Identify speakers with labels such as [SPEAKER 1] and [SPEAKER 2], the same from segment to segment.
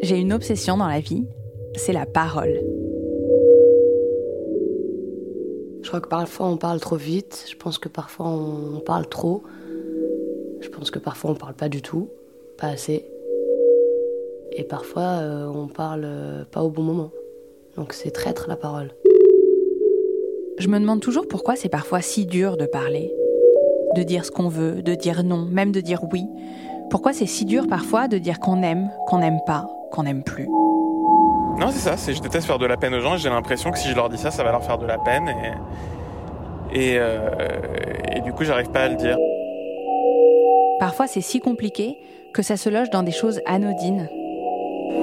[SPEAKER 1] J'ai une obsession dans la vie, c'est la parole.
[SPEAKER 2] Je crois que parfois on parle trop vite, je pense que parfois on parle trop, je pense que parfois on parle pas du tout, pas assez. Et parfois euh, on parle euh, pas au bon moment. Donc c'est traître la parole.
[SPEAKER 1] Je me demande toujours pourquoi c'est parfois si dur de parler, de dire ce qu'on veut, de dire non, même de dire oui. Pourquoi c'est si dur parfois de dire qu'on aime, qu'on n'aime pas, qu'on n'aime plus.
[SPEAKER 3] Non, c'est ça, c'est je déteste faire de la peine aux gens, j'ai l'impression que si je leur dis ça, ça va leur faire de la peine et, et, euh, et du coup, j'arrive pas à le dire.
[SPEAKER 1] Parfois c'est si compliqué que ça se loge dans des choses anodines.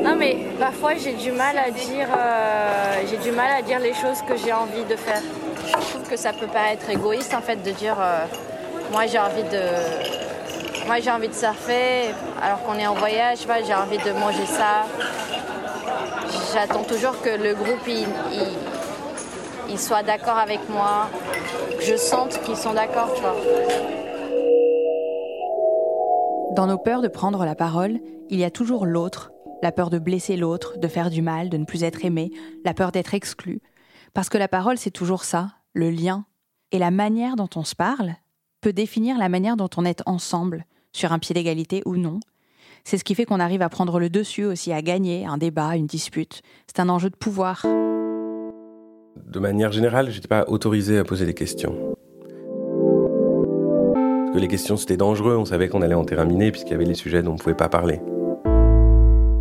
[SPEAKER 4] Non mais parfois j'ai du mal à dire euh, j'ai du mal à dire les choses que j'ai envie de faire. Je trouve que ça peut paraître égoïste en fait de dire euh, moi j'ai envie de moi j'ai envie de surfer alors qu'on est en voyage, j'ai envie de manger ça. J'attends toujours que le groupe il, soit d'accord avec moi, que je sente qu'ils sont d'accord.
[SPEAKER 1] Dans nos peurs de prendre la parole, il y a toujours l'autre, la peur de blesser l'autre, de faire du mal, de ne plus être aimé, la peur d'être exclu. Parce que la parole, c'est toujours ça, le lien. Et la manière dont on se parle peut définir la manière dont on est ensemble, sur un pied d'égalité ou non. C'est ce qui fait qu'on arrive à prendre le dessus aussi, à gagner un débat, une dispute. C'est un enjeu de pouvoir.
[SPEAKER 5] De manière générale, j'étais pas autorisé à poser des questions. Parce que les questions c'était dangereux, on savait qu'on allait en terrain miné puisqu'il y avait les sujets dont on pouvait pas parler.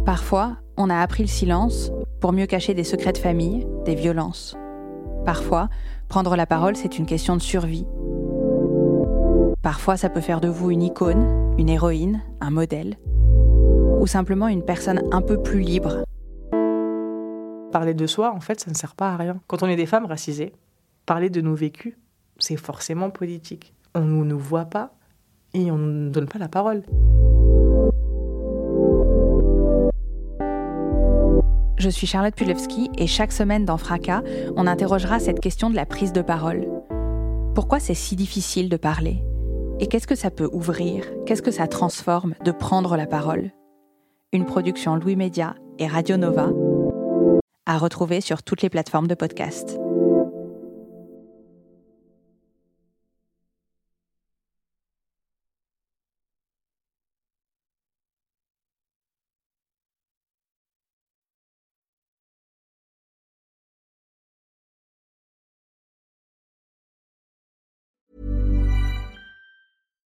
[SPEAKER 1] Parfois, on a appris le silence pour mieux cacher des secrets de famille, des violences. Parfois, prendre la parole, c'est une question de survie. Parfois, ça peut faire de vous une icône, une héroïne, un modèle, ou simplement une personne un peu plus libre.
[SPEAKER 6] Parler de soi, en fait, ça ne sert pas à rien. Quand on est des femmes racisées, parler de nos vécus, c'est forcément politique. On ne nous voit pas et on ne donne pas la parole.
[SPEAKER 1] Je suis Charlotte Pulewski et chaque semaine dans Fracas, on interrogera cette question de la prise de parole. Pourquoi c'est si difficile de parler? Et qu'est-ce que ça peut ouvrir? Qu'est-ce que ça transforme de prendre la parole? Une production Louis Média et Radio Nova à retrouver sur toutes les plateformes de podcast.